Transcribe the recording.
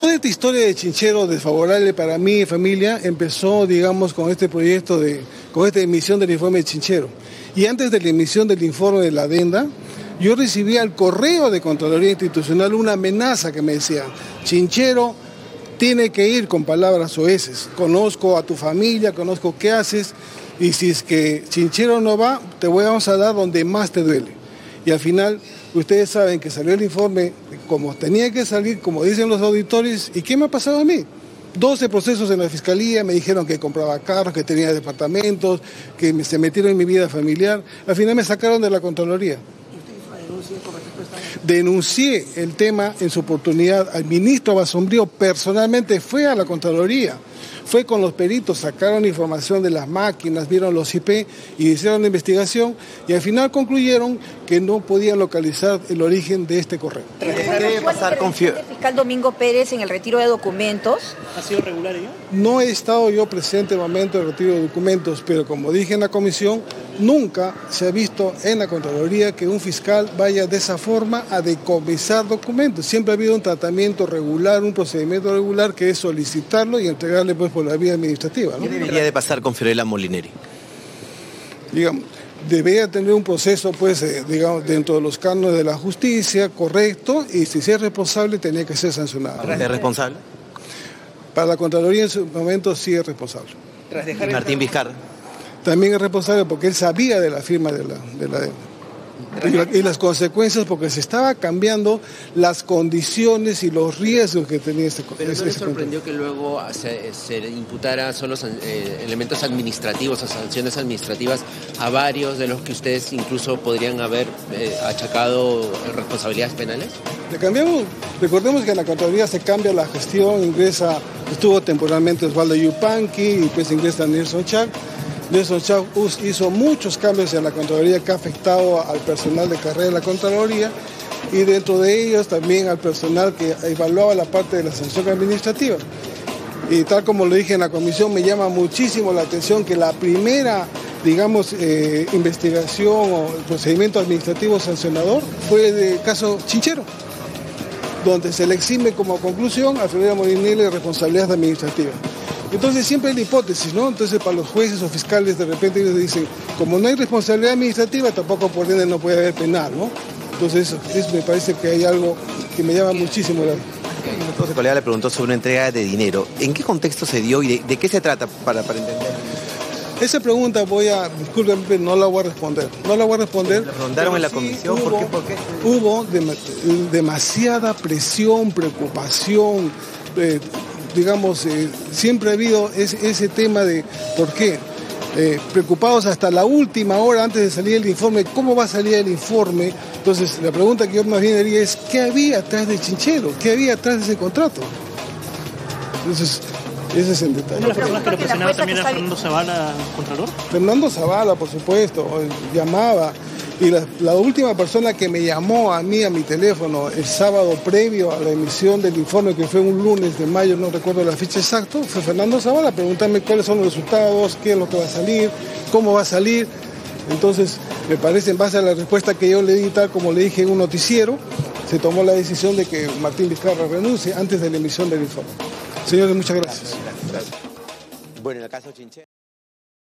Toda esta historia de Chinchero desfavorable para y familia empezó, digamos, con este proyecto de, con esta emisión del informe de Chinchero. Y antes de la emisión del informe de la adenda, yo recibí al correo de Contraloría Institucional una amenaza que me decía, Chinchero tiene que ir con palabras oeces, conozco a tu familia, conozco qué haces, y si es que Chinchero no va, te voy a dar donde más te duele. Y al final, ustedes saben que salió el informe como tenía que salir, como dicen los auditores, ¿y qué me ha pasado a mí? 12 procesos en la fiscalía, me dijeron que compraba carros, que tenía departamentos, que se metieron en mi vida familiar. Al final me sacaron de la Contraloría. Denuncié el tema en su oportunidad al ministro Basombrío, personalmente fue a la Contraloría fue con los peritos, sacaron información de las máquinas, vieron los IP y hicieron la investigación y al final concluyeron que no podían localizar el origen de este correo. ¿Qué pasar con el fiscal Domingo Pérez en el retiro de documentos? ¿Ha sido regular ello? No he estado yo presente en el momento del retiro de documentos, pero como dije en la comisión, nunca se ha visto en la Contraloría que un fiscal vaya de esa forma a decomisar documentos. Siempre ha habido un tratamiento regular, un procedimiento regular que es solicitarlo y entregarle pues por la vía administrativa. ¿Qué debería de pasar con Fiorella Molineri? Digamos, debería tener un proceso, pues, eh, digamos, dentro de los cánones de la justicia, correcto, y si es responsable, tenía que ser sancionado. ¿Es responsable? Para la Contraloría en su momento sí es responsable. Martín Vizcarra. También es responsable porque él sabía de la firma de la, de la y, las consecuencias porque se estaba cambiando las condiciones y los riesgos que tenía este Pero ¿no le sorprendió que luego se, imputara solo eh, elementos administrativos o sanciones administrativas a varios de los que ustedes incluso podrían haber eh, achacado responsabilidades penales? Le cambiamos, recordemos que en la Contraloría se cambia la gestión, ingresa, estuvo temporalmente Osvaldo Yupanqui y pues ingresa Nelson Chac Nelson Chaus hizo muchos cambios en la Contraloría que ha afectado al personal de carrera de la Contraloría y dentro de ellos también al personal que evaluaba la parte de la sanción administrativa. Y tal como lo dije en la comisión, me llama muchísimo la atención que la primera, digamos, eh, investigación o procedimiento administrativo sancionador fue el caso Chinchero, donde se le exime como conclusión a Federica Molinelli de responsabilidad administrativa. Entonces siempre hay la hipótesis, ¿no? Entonces para los jueces o fiscales de repente ellos dicen, como no hay responsabilidad administrativa, tampoco por ende no puede haber penal, ¿no? Entonces eso, me parece que hay algo que me llama muchísimo la Entonces, colega le preguntó sobre una entrega de dinero. ¿En qué contexto se dio y de, qué se trata para, para entender? Esa pregunta voy a, discúlpeme, no la voy a responder. No la voy a responder. ¿La preguntaron en la comisión? ¿Por qué? ¿Por qué? Hubo demasiada presión, preocupación, eh, digamos, eh, siempre ha habido ese, tema de por qué. Eh, preocupados hasta la última hora antes de salir el informe, ¿cómo va a salir el informe? Entonces, la pregunta que yo más bien haría es, ¿qué había atrás de Chinchero? ¿Qué había atrás de ese contrato? Entonces, ese es el detalle. ¿Una de las personas que lo presionaba también era Fernando Zavala, Contralor? Fernando Zavala, por supuesto, llamaba. Y la, última persona que me llamó a mí a mi teléfono el sábado previo a la emisión del informe, que fue un lunes de mayo, no recuerdo la fecha exacta, fue Fernando Zavala, preguntarme cuáles son los resultados, qué es lo que va a salir, cómo va a salir. Entonces, me parece, en base a la respuesta que yo le di, tal como le dije en un noticiero, se tomó la decisión de que Martín Vizcarra renuncie antes de la emisión del informe. Señores, muchas gracias. Bueno, en el caso